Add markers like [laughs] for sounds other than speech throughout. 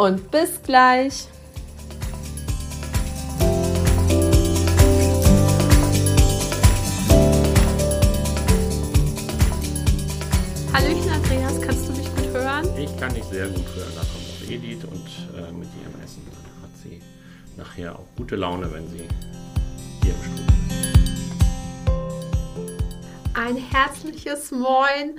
und bis gleich. Hallöchen Andreas, kannst du mich gut hören? Ich kann dich sehr gut hören. Da kommt auch Edith und äh, mit ihrem Essen hat sie nachher auch gute Laune, wenn sie hier im Studio ein herzliches Moin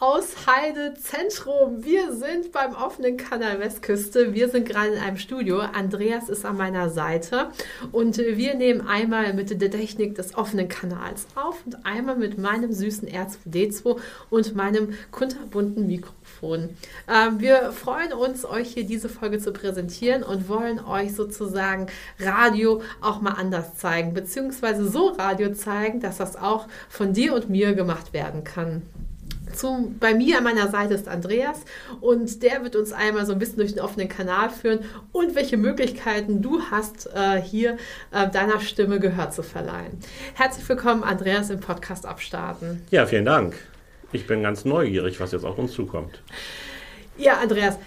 aus Heide Zentrum. Wir sind beim offenen Kanal Westküste. Wir sind gerade in einem Studio. Andreas ist an meiner Seite und wir nehmen einmal mit der Technik des offenen Kanals auf und einmal mit meinem süßen R2D2 und meinem kunterbunten Mikrofon. Ähm, wir freuen uns, euch hier diese Folge zu präsentieren und wollen euch sozusagen Radio auch mal anders zeigen, beziehungsweise so Radio zeigen, dass das auch von dir und mir gemacht werden kann. Zum, bei mir an meiner Seite ist Andreas und der wird uns einmal so ein bisschen durch den offenen Kanal führen und welche Möglichkeiten du hast, äh, hier äh, deiner Stimme Gehör zu verleihen. Herzlich willkommen, Andreas, im Podcast Abstarten. Ja, vielen Dank. Ich bin ganz neugierig, was jetzt auf uns zukommt. Ja, Andreas,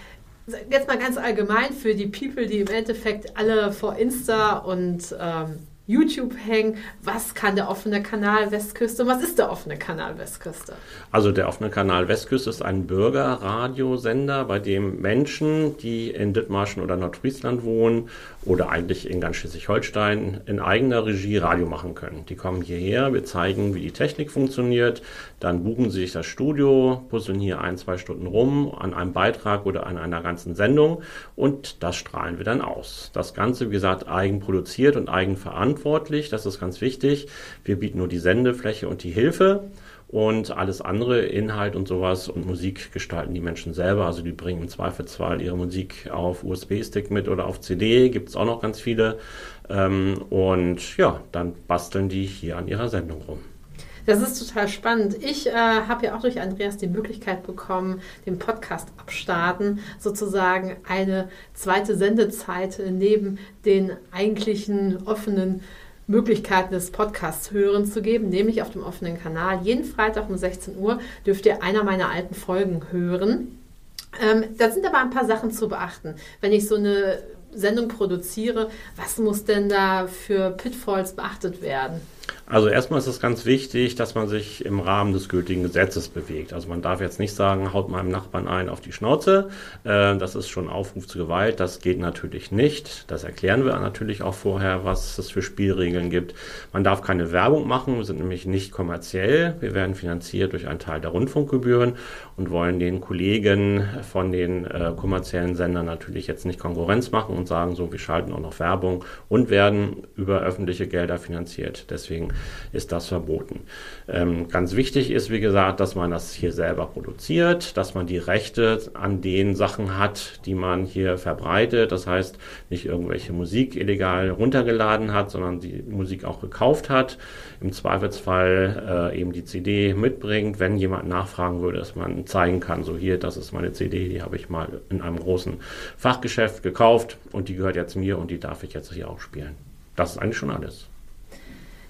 jetzt mal ganz allgemein für die People, die im Endeffekt alle vor Insta und ähm, YouTube hängen. Was kann der offene Kanal Westküste und was ist der offene Kanal Westküste? Also der offene Kanal Westküste ist ein Bürgerradiosender, bei dem Menschen, die in Dithmarschen oder Nordfriesland wohnen oder eigentlich in ganz Schleswig-Holstein in eigener Regie Radio machen können. Die kommen hierher, wir zeigen, wie die Technik funktioniert, dann buchen sie sich das Studio, puzzeln hier ein, zwei Stunden rum an einem Beitrag oder an einer ganzen Sendung und das strahlen wir dann aus. Das Ganze, wie gesagt, eigenproduziert und eigenverantwortlich, das ist ganz wichtig. Wir bieten nur die Sendefläche und die Hilfe. Und alles andere, Inhalt und sowas und Musik gestalten die Menschen selber. Also die bringen im Zweifelsfall ihre Musik auf USB-Stick mit oder auf CD, gibt es auch noch ganz viele. Ähm, und ja, dann basteln die hier an ihrer Sendung rum. Das ist total spannend. Ich äh, habe ja auch durch Andreas die Möglichkeit bekommen, den Podcast abstarten, sozusagen eine zweite Sendezeit neben den eigentlichen offenen Möglichkeiten des Podcasts hören zu geben, nämlich auf dem offenen Kanal. Jeden Freitag um 16 Uhr dürft ihr einer meiner alten Folgen hören. Ähm, da sind aber ein paar Sachen zu beachten. Wenn ich so eine Sendung produziere, was muss denn da für Pitfalls beachtet werden? Also erstmal ist es ganz wichtig, dass man sich im Rahmen des gültigen Gesetzes bewegt. Also man darf jetzt nicht sagen, haut meinem Nachbarn ein auf die Schnauze. Äh, das ist schon Aufruf zu Gewalt. Das geht natürlich nicht. Das erklären wir natürlich auch vorher, was es für Spielregeln gibt. Man darf keine Werbung machen. Wir sind nämlich nicht kommerziell. Wir werden finanziert durch einen Teil der Rundfunkgebühren und wollen den Kollegen von den äh, kommerziellen Sendern natürlich jetzt nicht Konkurrenz machen und sagen, so, wir schalten auch noch Werbung und werden über öffentliche Gelder finanziert. Deswegen ist das verboten. Ähm, ganz wichtig ist, wie gesagt, dass man das hier selber produziert, dass man die Rechte an den Sachen hat, die man hier verbreitet. Das heißt, nicht irgendwelche Musik illegal runtergeladen hat, sondern die Musik auch gekauft hat. Im Zweifelsfall äh, eben die CD mitbringt, wenn jemand nachfragen würde, dass man zeigen kann, so hier, das ist meine CD, die habe ich mal in einem großen Fachgeschäft gekauft und die gehört jetzt mir und die darf ich jetzt hier auch spielen. Das ist eigentlich schon alles.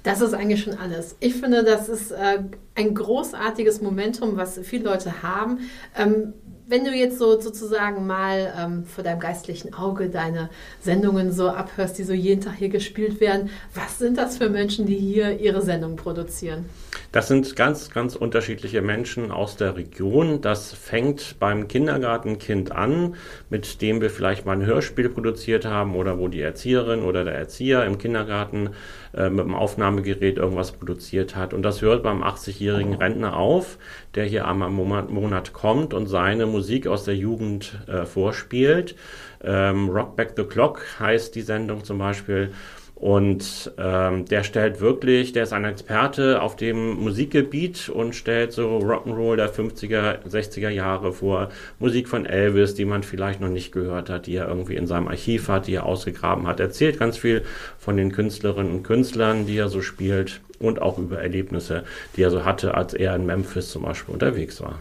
Das ist eigentlich schon alles. Ich finde, das ist äh, ein großartiges Momentum, was viele Leute haben. Ähm, wenn du jetzt so sozusagen mal ähm, vor deinem geistlichen Auge deine Sendungen so abhörst, die so jeden Tag hier gespielt werden, was sind das für Menschen, die hier ihre Sendungen produzieren? Das sind ganz, ganz unterschiedliche Menschen aus der Region. Das fängt beim Kindergartenkind an, mit dem wir vielleicht mal ein Hörspiel produziert haben oder wo die Erzieherin oder der Erzieher im Kindergarten äh, mit dem Aufnahmegerät irgendwas produziert hat. Und das hört beim 80-jährigen Rentner auf, der hier einmal im Monat kommt und seine Musik aus der Jugend äh, vorspielt. Ähm, Rock Back the Clock heißt die Sendung zum Beispiel. Und ähm, der stellt wirklich, der ist ein Experte auf dem Musikgebiet und stellt so Rock'n'Roll der 50er, 60er Jahre vor, Musik von Elvis, die man vielleicht noch nicht gehört hat, die er irgendwie in seinem Archiv hat, die er ausgegraben hat. Er erzählt ganz viel von den Künstlerinnen und Künstlern, die er so spielt und auch über Erlebnisse, die er so hatte, als er in Memphis zum Beispiel unterwegs war.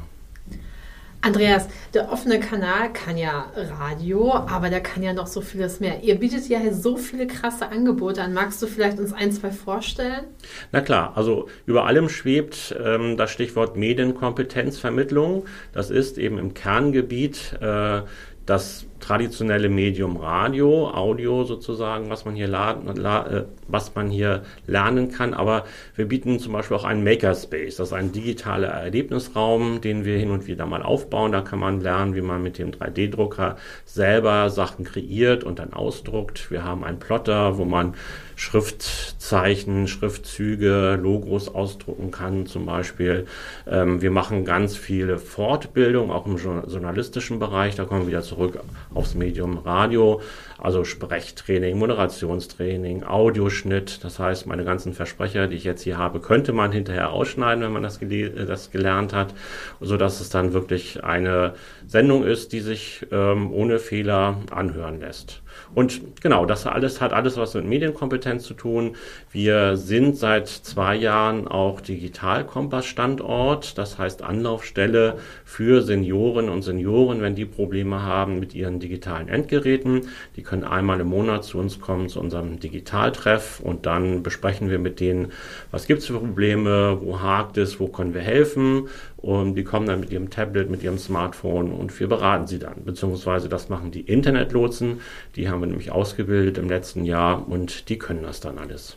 Andreas, der offene Kanal kann ja Radio, aber der kann ja noch so vieles mehr. Ihr bietet ja so viele krasse Angebote an. Magst du vielleicht uns ein, zwei vorstellen? Na klar, also über allem schwebt ähm, das Stichwort Medienkompetenzvermittlung. Das ist eben im Kerngebiet äh, das traditionelle Medium Radio, Audio sozusagen, was man hier laden, la, äh, was man hier lernen kann. Aber wir bieten zum Beispiel auch einen Makerspace. Das ist ein digitaler Erlebnisraum, den wir hin und wieder mal aufbauen. Da kann man lernen, wie man mit dem 3D-Drucker selber Sachen kreiert und dann ausdruckt. Wir haben einen Plotter, wo man Schriftzeichen, Schriftzüge, Logos ausdrucken kann zum Beispiel. Ähm, wir machen ganz viele Fortbildung, auch im journalistischen Bereich. Da kommen wir wieder zurück aufs Medium Radio, also Sprechtraining, Moderationstraining, Audioschnitt. Das heißt, meine ganzen Versprecher, die ich jetzt hier habe, könnte man hinterher ausschneiden, wenn man das, gele das gelernt hat, so dass es dann wirklich eine Sendung ist, die sich ähm, ohne Fehler anhören lässt. Und genau, das alles hat alles was mit Medienkompetenz zu tun. Wir sind seit zwei Jahren auch Digitalkompass-Standort, das heißt Anlaufstelle für Senioren und Senioren, wenn die Probleme haben mit ihren digitalen Endgeräten. Die können einmal im Monat zu uns kommen, zu unserem Digitaltreff und dann besprechen wir mit denen, was gibt es für Probleme, wo hakt es, wo können wir helfen und die kommen dann mit ihrem Tablet, mit ihrem Smartphone und wir beraten sie dann. Beziehungsweise das machen die Internetlotsen. Die haben wir nämlich ausgebildet im letzten Jahr und die können das dann alles.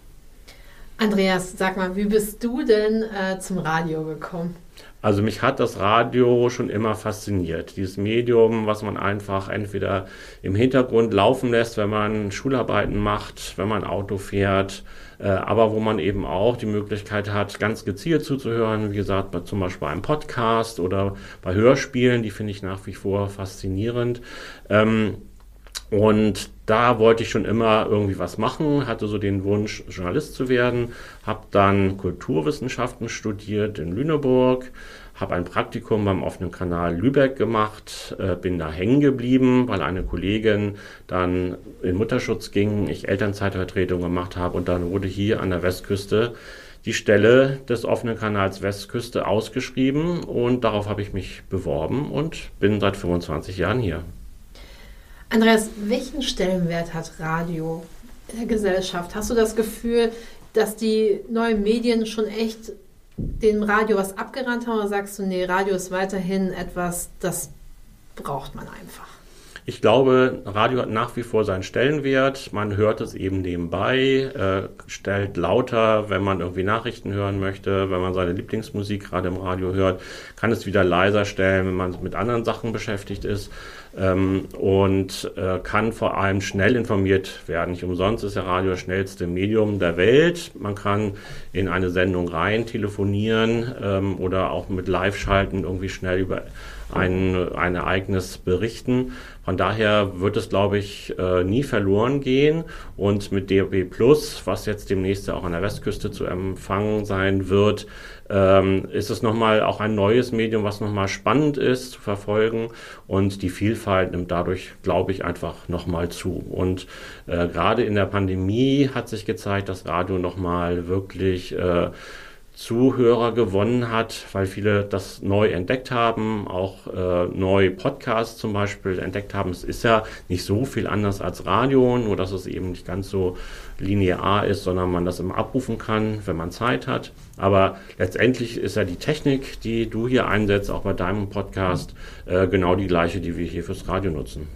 Andreas, sag mal, wie bist du denn äh, zum Radio gekommen? Also mich hat das Radio schon immer fasziniert. Dieses Medium, was man einfach entweder im Hintergrund laufen lässt, wenn man Schularbeiten macht, wenn man Auto fährt, äh, aber wo man eben auch die Möglichkeit hat, ganz gezielt zuzuhören. Wie gesagt, bei, zum Beispiel bei einem Podcast oder bei Hörspielen, die finde ich nach wie vor faszinierend. Ähm, und da wollte ich schon immer irgendwie was machen, hatte so den Wunsch, Journalist zu werden, habe dann Kulturwissenschaften studiert in Lüneburg, habe ein Praktikum beim offenen Kanal Lübeck gemacht, äh, bin da hängen geblieben, weil eine Kollegin dann in Mutterschutz ging, ich Elternzeitvertretung gemacht habe und dann wurde hier an der Westküste die Stelle des offenen Kanals Westküste ausgeschrieben und darauf habe ich mich beworben und bin seit 25 Jahren hier. Andreas, welchen Stellenwert hat Radio in der Gesellschaft? Hast du das Gefühl, dass die neuen Medien schon echt dem Radio was abgerannt haben oder sagst du, nee, Radio ist weiterhin etwas, das braucht man einfach? Ich glaube, Radio hat nach wie vor seinen Stellenwert. Man hört es eben nebenbei, äh, stellt lauter, wenn man irgendwie Nachrichten hören möchte, wenn man seine Lieblingsmusik gerade im Radio hört, kann es wieder leiser stellen, wenn man mit anderen Sachen beschäftigt ist ähm, und äh, kann vor allem schnell informiert werden. Nicht umsonst ist ja Radio das schnellste Medium der Welt. Man kann in eine Sendung rein telefonieren ähm, oder auch mit Live-Schalten irgendwie schnell über ein, ein Ereignis berichten. Von daher wird es, glaube ich, äh, nie verloren gehen. Und mit DAB Plus, was jetzt demnächst auch an der Westküste zu empfangen sein wird, ähm, ist es nochmal auch ein neues Medium, was nochmal spannend ist zu verfolgen. Und die Vielfalt nimmt dadurch, glaube ich, einfach nochmal zu. Und äh, gerade in der Pandemie hat sich gezeigt, dass Radio nochmal wirklich äh, Zuhörer gewonnen hat, weil viele das neu entdeckt haben, auch äh, neu Podcasts zum Beispiel entdeckt haben. Es ist ja nicht so viel anders als Radio, nur dass es eben nicht ganz so linear ist, sondern man das immer abrufen kann, wenn man Zeit hat. Aber letztendlich ist ja die Technik, die du hier einsetzt, auch bei deinem Podcast, äh, genau die gleiche, die wir hier fürs Radio nutzen.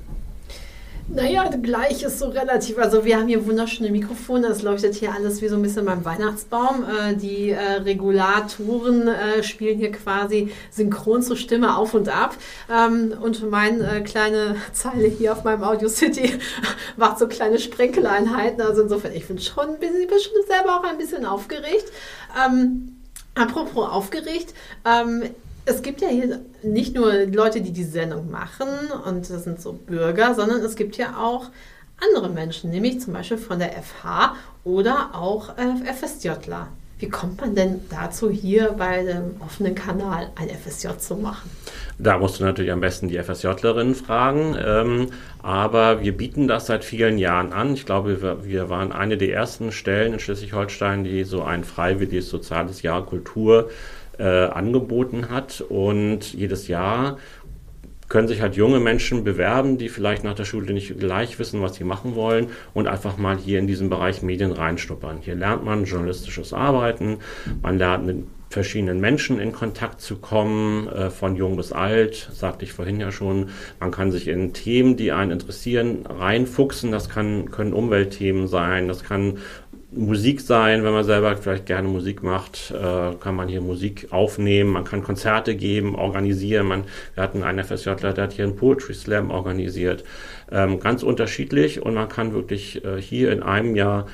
Naja, gleich ist so relativ. Also wir haben hier wunderschöne Mikrofone, das leuchtet hier alles wie so ein bisschen beim Weihnachtsbaum. Äh, die äh, Regulatoren äh, spielen hier quasi synchron zur Stimme auf und ab. Ähm, und meine kleine [laughs] Zeile hier auf meinem Audio City [laughs] macht so kleine Sprenkeleinheiten. Also insofern, ich bin schon ein bisschen, schon selber auch ein bisschen aufgeregt. Ähm, Apropos aufgeregt, ähm, es gibt ja hier nicht nur Leute, die die Sendung machen und das sind so Bürger, sondern es gibt ja auch andere Menschen, nämlich zum Beispiel von der FH oder auch äh, FSJler. Wie kommt man denn dazu, hier bei dem offenen Kanal ein FSJ zu machen? Da musst du natürlich am besten die FSJlerin fragen. Ähm, aber wir bieten das seit vielen Jahren an. Ich glaube, wir, wir waren eine der ersten Stellen in Schleswig-Holstein, die so ein freiwilliges soziales Jahr Kultur angeboten hat. Und jedes Jahr können sich halt junge Menschen bewerben, die vielleicht nach der Schule nicht gleich wissen, was sie machen wollen und einfach mal hier in diesen Bereich Medien reinstuppern. Hier lernt man journalistisches Arbeiten, man lernt mit verschiedenen Menschen in Kontakt zu kommen, äh, von jung bis alt, sagte ich vorhin ja schon. Man kann sich in Themen, die einen interessieren, reinfuchsen. Das kann, können Umweltthemen sein, das kann Musik sein, wenn man selber vielleicht gerne Musik macht, äh, kann man hier Musik aufnehmen, man kann Konzerte geben, organisieren. Man, wir hatten einen FSJler, der hat hier einen Poetry Slam organisiert. Ähm, ganz unterschiedlich und man kann wirklich äh, hier in einem Jahr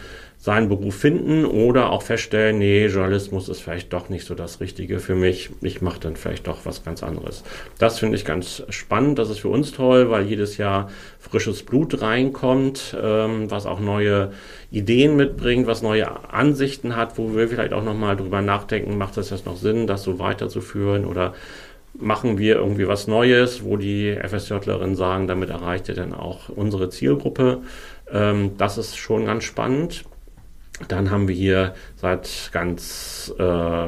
seinen Beruf finden oder auch feststellen, nee, Journalismus ist vielleicht doch nicht so das Richtige für mich. Ich mache dann vielleicht doch was ganz anderes. Das finde ich ganz spannend. Das ist für uns toll, weil jedes Jahr frisches Blut reinkommt, ähm, was auch neue Ideen mitbringt, was neue Ansichten hat, wo wir vielleicht auch nochmal drüber nachdenken, macht das jetzt noch Sinn, das so weiterzuführen oder machen wir irgendwie was Neues, wo die FSJlerinnen sagen, damit erreicht ihr dann auch unsere Zielgruppe. Ähm, das ist schon ganz spannend. Dann haben wir hier seit ganz äh,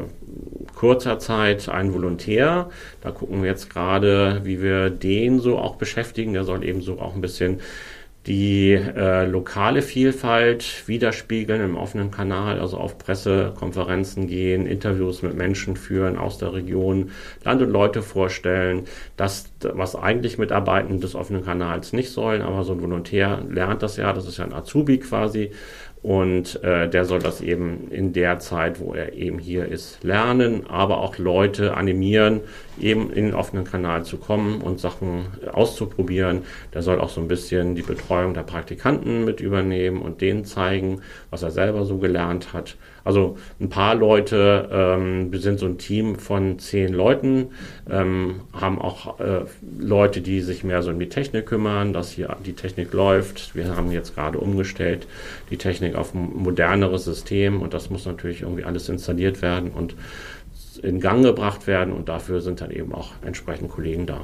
kurzer Zeit einen Volontär. Da gucken wir jetzt gerade, wie wir den so auch beschäftigen. Der soll eben so auch ein bisschen die äh, lokale Vielfalt widerspiegeln im offenen Kanal, also auf Pressekonferenzen gehen, Interviews mit Menschen führen aus der Region, Land und Leute vorstellen. Das, was eigentlich Mitarbeitende des offenen Kanals nicht sollen, aber so ein Volontär lernt das ja, das ist ja ein Azubi quasi und äh, der soll das eben in der Zeit, wo er eben hier ist, lernen, aber auch Leute animieren, eben in den offenen Kanal zu kommen und Sachen auszuprobieren. Der soll auch so ein bisschen die Betreuung der Praktikanten mit übernehmen und denen zeigen, was er selber so gelernt hat. Also ein paar Leute, ähm, wir sind so ein Team von zehn Leuten, ähm, haben auch äh, Leute, die sich mehr so um die Technik kümmern, dass hier die Technik läuft. Wir haben jetzt gerade umgestellt die Technik auf ein moderneres System und das muss natürlich irgendwie alles installiert werden und in Gang gebracht werden und dafür sind dann eben auch entsprechend Kollegen da.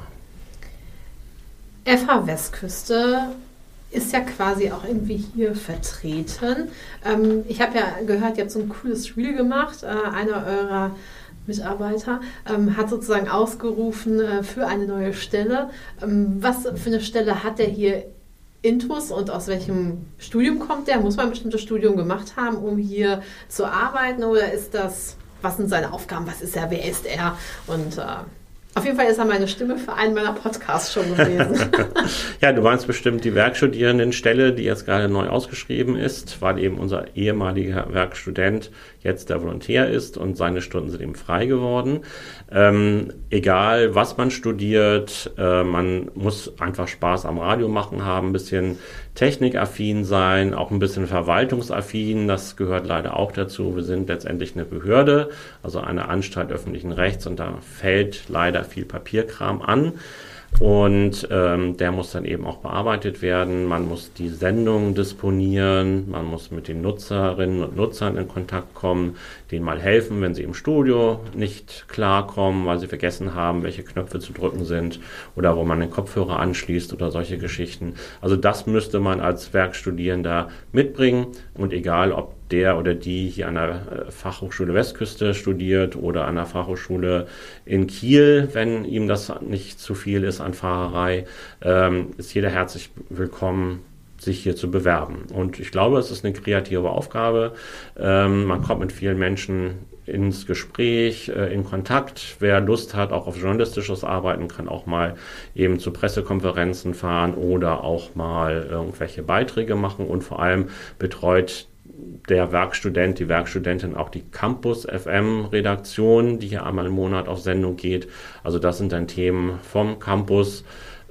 FH Westküste ist ja quasi auch irgendwie hier vertreten. Ähm, ich habe ja gehört, ihr habt so ein cooles Reel gemacht. Äh, einer eurer Mitarbeiter ähm, hat sozusagen ausgerufen äh, für eine neue Stelle. Ähm, was für eine Stelle hat er hier Intus und aus welchem Studium kommt der? Muss man ein bestimmtes Studium gemacht haben, um hier zu arbeiten? Oder ist das, was sind seine Aufgaben? Was ist er? Wer ist er? Und äh, auf jeden Fall ist er meine Stimme für einen meiner Podcasts schon gewesen. [laughs] ja, du meinst bestimmt die Werkstudierendenstelle, die jetzt gerade neu ausgeschrieben ist, weil eben unser ehemaliger Werkstudent jetzt der Volontär ist und seine Stunden sind eben frei geworden. Ähm, egal, was man studiert, äh, man muss einfach Spaß am Radio machen haben, ein bisschen technikaffin sein, auch ein bisschen verwaltungsaffin. Das gehört leider auch dazu. Wir sind letztendlich eine Behörde, also eine Anstalt öffentlichen Rechts und da fällt leider viel Papierkram an. Und ähm, der muss dann eben auch bearbeitet werden. Man muss die Sendung disponieren, man muss mit den Nutzerinnen und Nutzern in Kontakt kommen, denen mal helfen, wenn sie im Studio nicht klarkommen, weil sie vergessen haben, welche Knöpfe zu drücken sind oder wo man den Kopfhörer anschließt oder solche Geschichten. Also das müsste man als Werkstudierender mitbringen und egal ob der oder die hier an der äh, Fachhochschule Westküste studiert oder an der Fachhochschule in Kiel, wenn ihm das nicht zu viel ist an Fahrerei, ähm, ist jeder herzlich willkommen, sich hier zu bewerben. Und ich glaube, es ist eine kreative Aufgabe. Ähm, man kommt mit vielen Menschen ins Gespräch, äh, in Kontakt. Wer Lust hat, auch auf journalistisches Arbeiten, kann auch mal eben zu Pressekonferenzen fahren oder auch mal irgendwelche Beiträge machen und vor allem betreut der Werkstudent, die Werkstudentin auch die Campus FM Redaktion, die hier einmal im Monat auf Sendung geht. Also das sind dann Themen vom Campus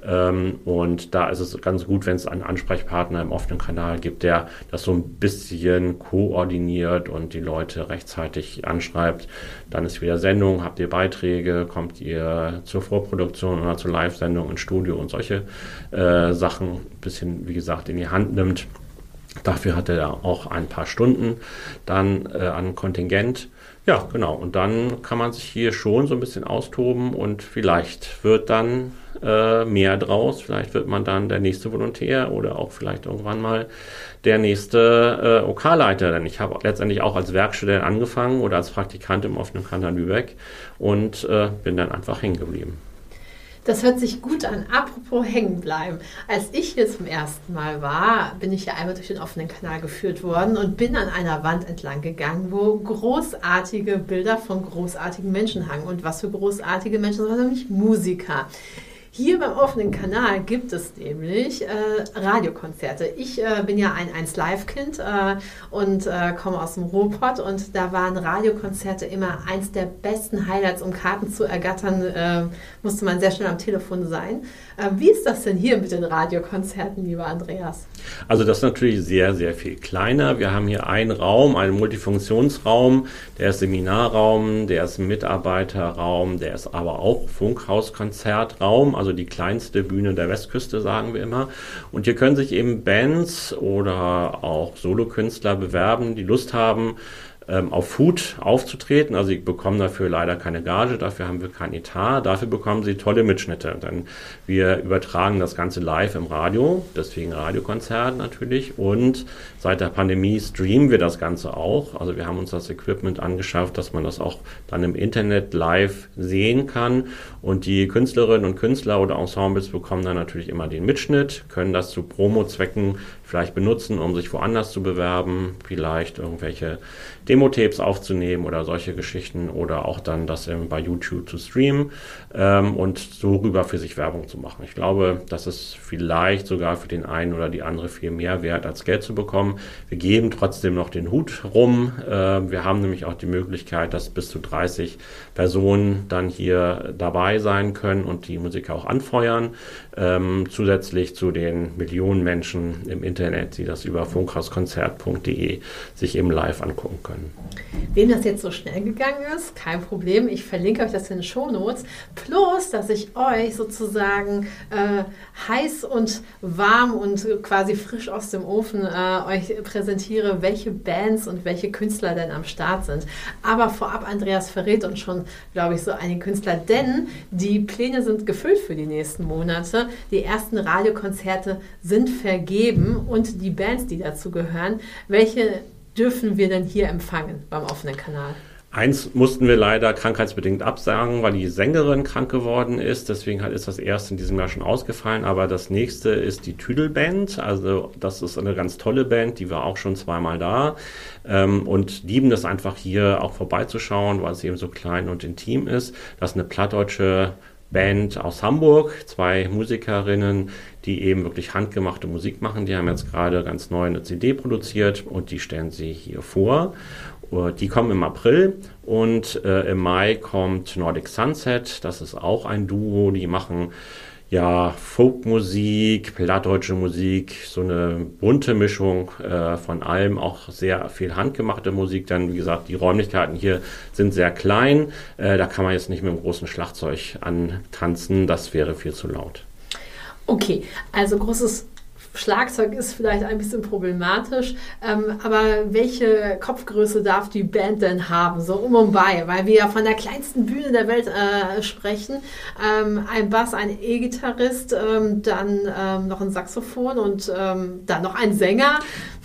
Ähm, und da ist es ganz gut, wenn es einen Ansprechpartner im offenen Kanal gibt, der das so ein bisschen koordiniert und die Leute rechtzeitig anschreibt. Dann ist wieder Sendung, habt ihr Beiträge, kommt ihr zur Vorproduktion oder zur Live-Sendung ins Studio und solche äh, Sachen ein bisschen, wie gesagt, in die Hand nimmt. Dafür hat er auch ein paar Stunden dann äh, an Kontingent. Ja, genau. Und dann kann man sich hier schon so ein bisschen austoben und vielleicht wird dann äh, mehr draus. Vielleicht wird man dann der nächste Volontär oder auch vielleicht irgendwann mal der nächste äh, OK-Leiter. Denn ich habe letztendlich auch als Werkstudent angefangen oder als Praktikant im offenen Kanal Lübeck und äh, bin dann einfach hängen geblieben. Das hört sich gut an. Apropos hängen bleiben. Als ich hier zum ersten Mal war, bin ich ja einmal durch den offenen Kanal geführt worden und bin an einer Wand entlang gegangen, wo großartige Bilder von großartigen Menschen hangen. Und was für großartige Menschen, sondern nämlich Musiker. Hier beim offenen Kanal gibt es nämlich äh, Radiokonzerte. Ich äh, bin ja ein 1Live-Kind äh, und äh, komme aus dem Ruhrpott und da waren Radiokonzerte immer eins der besten Highlights, um Karten zu ergattern, äh, musste man sehr schnell am Telefon sein. Äh, wie ist das denn hier mit den Radiokonzerten, lieber Andreas? Also das ist natürlich sehr, sehr viel kleiner. Wir haben hier einen Raum, einen Multifunktionsraum, der ist Seminarraum, der ist Mitarbeiterraum, der ist aber auch Funkhauskonzertraum also die kleinste Bühne der Westküste, sagen wir immer. Und hier können sich eben Bands oder auch Solokünstler bewerben, die Lust haben, ähm, auf Food aufzutreten. Also sie bekommen dafür leider keine Gage, dafür haben wir kein Etat, dafür bekommen sie tolle Mitschnitte. Denn wir übertragen das Ganze live im Radio, deswegen Radiokonzert natürlich. Und seit der Pandemie streamen wir das Ganze auch. Also wir haben uns das Equipment angeschafft, dass man das auch dann im Internet live sehen kann. Und die Künstlerinnen und Künstler oder Ensembles bekommen dann natürlich immer den Mitschnitt, können das zu Promo-Zwecken vielleicht benutzen, um sich woanders zu bewerben, vielleicht irgendwelche Demo-Tapes aufzunehmen oder solche Geschichten oder auch dann das bei YouTube zu streamen ähm, und so rüber für sich Werbung zu machen. Ich glaube, das ist vielleicht sogar für den einen oder die andere viel mehr wert, als Geld zu bekommen. Wir geben trotzdem noch den Hut rum. Äh, wir haben nämlich auch die Möglichkeit, dass bis zu 30 Personen dann hier dabei sein können und die Musiker auch anfeuern. Ähm, zusätzlich zu den Millionen Menschen im Internet, die das über funkhauskonzert.de sich eben live angucken können. Wem das jetzt so schnell gegangen ist, kein Problem. Ich verlinke euch das in den Shownotes. Plus, dass ich euch sozusagen äh, heiß und warm und quasi frisch aus dem Ofen äh, euch präsentiere, welche Bands und welche Künstler denn am Start sind. Aber vorab, Andreas verrät uns schon, glaube ich, so einige Künstler, denn die Pläne sind gefüllt für die nächsten Monate. Die ersten Radiokonzerte sind vergeben und die Bands, die dazu gehören, welche dürfen wir denn hier empfangen beim offenen Kanal? Eins mussten wir leider krankheitsbedingt absagen, weil die Sängerin krank geworden ist. Deswegen ist das erste in diesem Jahr schon ausgefallen. Aber das nächste ist die Tüdelband. Also das ist eine ganz tolle Band, die war auch schon zweimal da. Ähm, und lieben es einfach hier auch vorbeizuschauen, weil es eben so klein und intim ist. Das ist eine plattdeutsche Band aus Hamburg, zwei Musikerinnen, die eben wirklich handgemachte Musik machen. Die haben jetzt gerade ganz neu eine CD produziert und die stellen sie hier vor. Äh, die kommen im April und äh, im Mai kommt Nordic Sunset. Das ist auch ein Duo, die machen ja Folkmusik, plattdeutsche Musik, so eine bunte Mischung äh, von allem, auch sehr viel handgemachte Musik. Dann, wie gesagt, die Räumlichkeiten hier sind sehr klein. Äh, da kann man jetzt nicht mit einem großen Schlagzeug antanzen. Das wäre viel zu laut. Okay, also großes Schlagzeug ist vielleicht ein bisschen problematisch, ähm, aber welche Kopfgröße darf die Band denn haben, so um und bei? Weil wir ja von der kleinsten Bühne der Welt äh, sprechen. Ähm, ein Bass, ein E-Gitarrist, ähm, dann ähm, noch ein Saxophon und ähm, dann noch ein Sänger.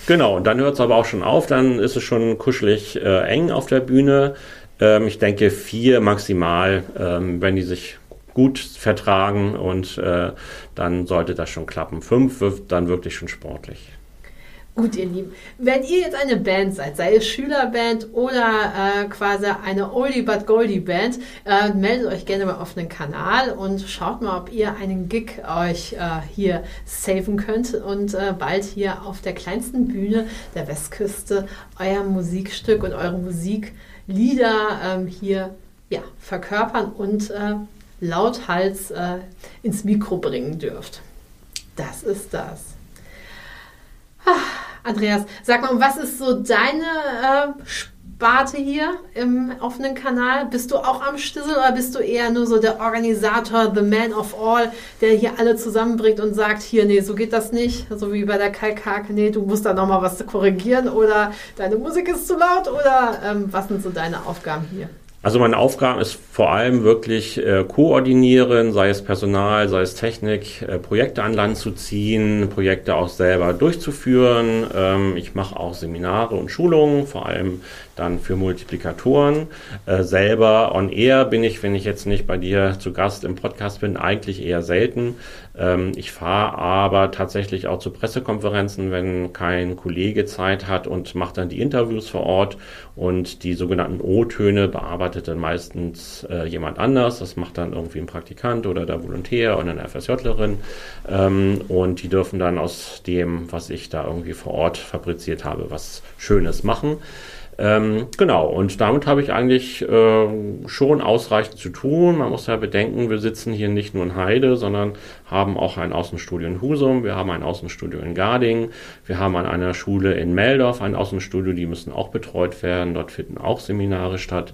Genau, und dann hört es aber auch schon auf, dann ist es schon kuschelig äh, eng auf der Bühne. Ähm, ich denke vier maximal, wenn die sich gut vertragen und äh, dann sollte das schon klappen. Fünf wird dann wirklich schon sportlich. Gut, ihr Lieben, wenn ihr jetzt eine Band seid, sei es Schülerband oder äh, quasi eine Oldie but Goldie Band, äh, meldet euch gerne beim offenen Kanal und schaut mal, ob ihr einen Gig euch äh, hier saven könnt und äh, bald hier auf der kleinsten Bühne der Westküste euer Musikstück und eure Musiklieder ähm, hier ja, verkörpern und äh, lauthals äh, ins Mikro bringen dürft. Das ist das. Ah, Andreas, sag mal, was ist so deine äh, Sparte hier im offenen Kanal? Bist du auch am Stissel oder bist du eher nur so der Organisator, the man of all, der hier alle zusammenbringt und sagt, hier, nee, so geht das nicht, so wie bei der Kalkake, nee, du musst da nochmal was korrigieren oder deine Musik ist zu laut oder ähm, was sind so deine Aufgaben hier? Also meine Aufgabe ist vor allem wirklich äh, koordinieren, sei es Personal, sei es Technik, äh, Projekte an Land zu ziehen, Projekte auch selber durchzuführen. Ähm, ich mache auch Seminare und Schulungen, vor allem dann für Multiplikatoren. Äh, selber on air bin ich, wenn ich jetzt nicht bei dir zu Gast im Podcast bin, eigentlich eher selten. Ähm, ich fahre aber tatsächlich auch zu Pressekonferenzen, wenn kein Kollege Zeit hat und mache dann die Interviews vor Ort und die sogenannten O-Töne bearbeitet dann meistens äh, jemand anders. Das macht dann irgendwie ein Praktikant oder der Volontär oder eine FSJlerin ähm, und die dürfen dann aus dem, was ich da irgendwie vor Ort fabriziert habe, was Schönes machen. Ähm, genau, und damit habe ich eigentlich äh, schon ausreichend zu tun. Man muss ja bedenken, wir sitzen hier nicht nur in Heide, sondern haben auch ein Außenstudio in Husum, wir haben ein Außenstudio in Garding, wir haben an einer Schule in Meldorf ein Außenstudio, die müssen auch betreut werden, dort finden auch Seminare statt.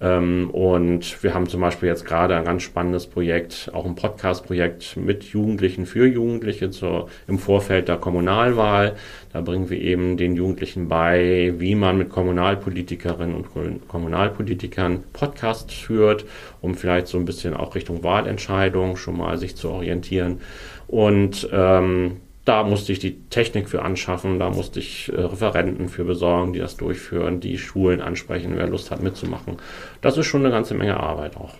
Ähm, und wir haben zum Beispiel jetzt gerade ein ganz spannendes Projekt, auch ein Podcast-Projekt mit Jugendlichen für Jugendliche zur, im Vorfeld der Kommunalwahl. Da bringen wir eben den Jugendlichen bei, wie man mit Kommunalpolitikerinnen und Kommunalpolitikern Podcasts führt, um vielleicht so ein bisschen auch Richtung Wahlentscheidung schon mal sich zu orientieren. Und ähm, da musste ich die Technik für anschaffen, da musste ich äh, Referenten für besorgen, die das durchführen, die Schulen ansprechen, wer Lust hat mitzumachen. Das ist schon eine ganze Menge Arbeit auch.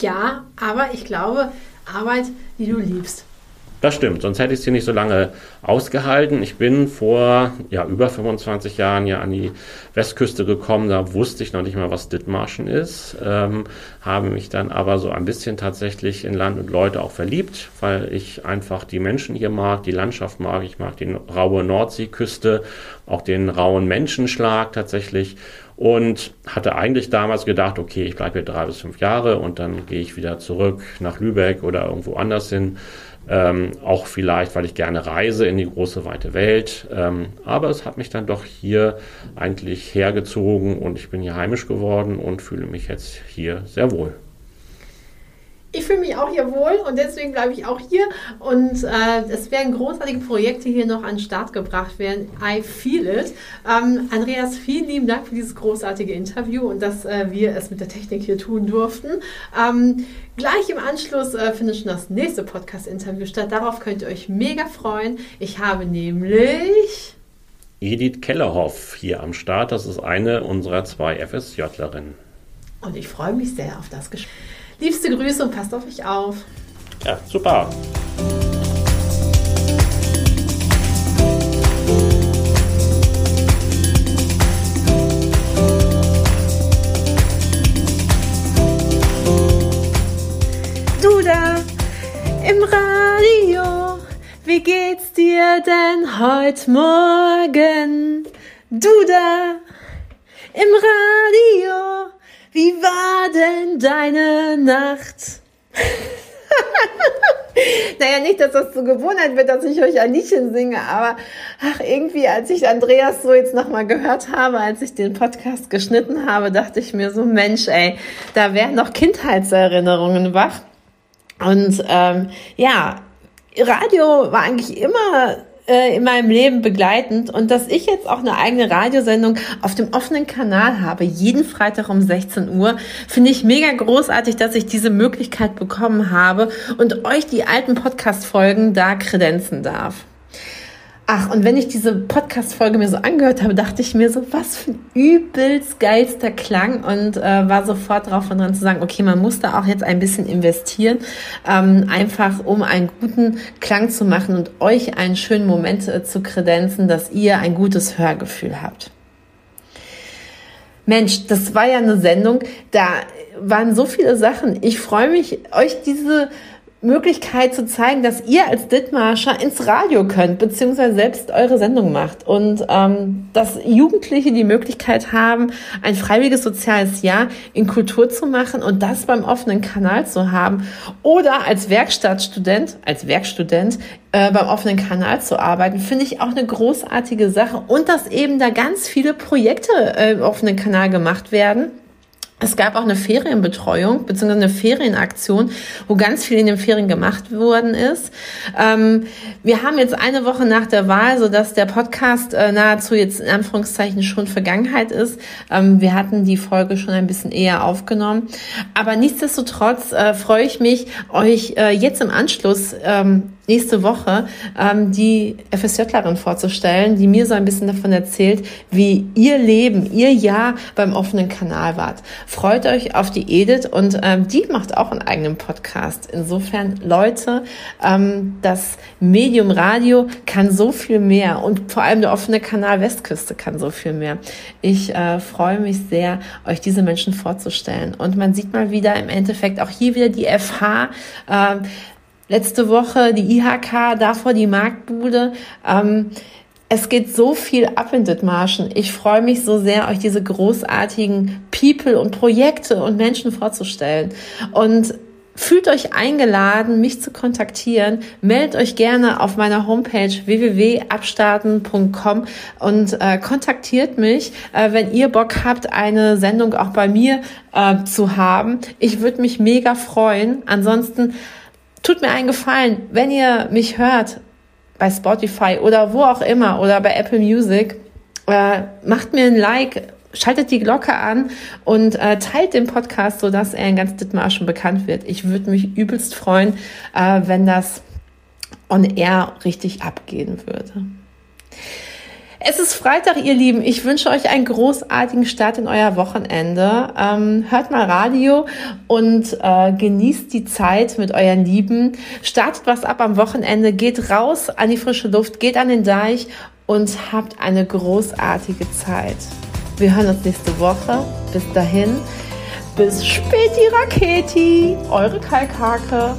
Ja, aber ich glaube, Arbeit, die du liebst. Das stimmt, sonst hätte ich es hier nicht so lange ausgehalten. Ich bin vor ja, über 25 Jahren ja an die Westküste gekommen, da wusste ich noch nicht mal, was Dithmarschen ist, ähm, habe mich dann aber so ein bisschen tatsächlich in Land und Leute auch verliebt, weil ich einfach die Menschen hier mag, die Landschaft mag, ich mag die raue Nordseeküste, auch den rauen Menschenschlag tatsächlich und hatte eigentlich damals gedacht, okay, ich bleibe hier drei bis fünf Jahre und dann gehe ich wieder zurück nach Lübeck oder irgendwo anders hin. Ähm, auch vielleicht, weil ich gerne reise in die große weite Welt. Ähm, aber es hat mich dann doch hier eigentlich hergezogen und ich bin hier heimisch geworden und fühle mich jetzt hier sehr wohl ich fühle mich auch hier wohl und deswegen bleibe ich auch hier. Und äh, es werden großartige Projekte hier noch an den Start gebracht werden. I feel it. Ähm, Andreas, vielen lieben Dank für dieses großartige Interview und dass äh, wir es mit der Technik hier tun durften. Ähm, gleich im Anschluss äh, findet schon das nächste Podcast-Interview statt. Darauf könnt ihr euch mega freuen. Ich habe nämlich. Edith Kellerhoff hier am Start. Das ist eine unserer zwei FSJlerinnen. Und ich freue mich sehr auf das Gespräch. Liebste Grüße und passt auf euch auf. Ja, super. Du da im Radio, wie geht's dir denn heute Morgen? Du da im Radio, wie war denn deine Nacht? [laughs] naja, nicht, dass das so Gewohnheit wird, dass ich euch ein Liedchen singe, aber ach, irgendwie, als ich Andreas so jetzt nochmal gehört habe, als ich den Podcast geschnitten habe, dachte ich mir so, Mensch, ey, da wären noch Kindheitserinnerungen wach. Und ähm, ja, Radio war eigentlich immer äh, in meinem Leben begleitend und dass ich jetzt auch eine eigene Radiosendung auf dem offenen Kanal habe, jeden Freitag um 16 Uhr, finde ich mega großartig, dass ich diese Möglichkeit bekommen habe und euch die alten Podcast-Folgen da kredenzen darf. Ach, und wenn ich diese Podcast-Folge mir so angehört habe, dachte ich mir so, was für ein übelst geilster Klang und äh, war sofort drauf und dran zu sagen, okay, man muss da auch jetzt ein bisschen investieren, ähm, einfach um einen guten Klang zu machen und euch einen schönen Moment äh, zu kredenzen, dass ihr ein gutes Hörgefühl habt. Mensch, das war ja eine Sendung, da waren so viele Sachen. Ich freue mich, euch diese Möglichkeit zu zeigen, dass ihr als Dithmarscher ins Radio könnt, beziehungsweise selbst eure Sendung macht. Und ähm, dass Jugendliche die Möglichkeit haben, ein freiwilliges soziales Jahr in Kultur zu machen und das beim offenen Kanal zu haben. Oder als Werkstattstudent, als Werkstudent äh, beim offenen Kanal zu arbeiten, finde ich auch eine großartige Sache. Und dass eben da ganz viele Projekte äh, im offenen Kanal gemacht werden es gab auch eine Ferienbetreuung bzw. eine Ferienaktion, wo ganz viel in den Ferien gemacht worden ist. Ähm, wir haben jetzt eine Woche nach der Wahl, so dass der Podcast äh, nahezu jetzt in Anführungszeichen schon Vergangenheit ist. Ähm, wir hatten die Folge schon ein bisschen eher aufgenommen, aber nichtsdestotrotz äh, freue ich mich, euch äh, jetzt im Anschluss ähm, nächste Woche ähm, die FSJlerin vorzustellen, die mir so ein bisschen davon erzählt, wie ihr Leben, ihr Jahr beim offenen Kanal wart. Freut euch auf die Edith und ähm, die macht auch einen eigenen Podcast. Insofern, Leute, ähm, das Medium Radio kann so viel mehr und vor allem der offene Kanal Westküste kann so viel mehr. Ich äh, freue mich sehr, euch diese Menschen vorzustellen. Und man sieht mal wieder im Endeffekt auch hier wieder die FH. Äh, letzte Woche die IHK, davor die Marktbude. Ähm, es geht so viel ab in Dithmarschen. Ich freue mich so sehr, euch diese großartigen People und Projekte und Menschen vorzustellen. Und Fühlt euch eingeladen, mich zu kontaktieren. Meldet euch gerne auf meiner Homepage www.abstarten.com und äh, kontaktiert mich, äh, wenn ihr Bock habt, eine Sendung auch bei mir äh, zu haben. Ich würde mich mega freuen. Ansonsten tut mir einen Gefallen, wenn ihr mich hört bei Spotify oder wo auch immer oder bei Apple Music, äh, macht mir ein Like, schaltet die Glocke an und äh, teilt den Podcast, sodass er in ganz Dithmarschen bekannt wird. Ich würde mich übelst freuen, äh, wenn das on air richtig abgehen würde. Es ist Freitag, ihr Lieben. Ich wünsche euch einen großartigen Start in euer Wochenende. Ähm, hört mal Radio und äh, genießt die Zeit mit euren Lieben. Startet was ab am Wochenende, geht raus an die frische Luft, geht an den Deich und habt eine großartige Zeit. Wir hören uns nächste Woche. Bis dahin. Bis spät, die Raketi. Eure Kalkhake.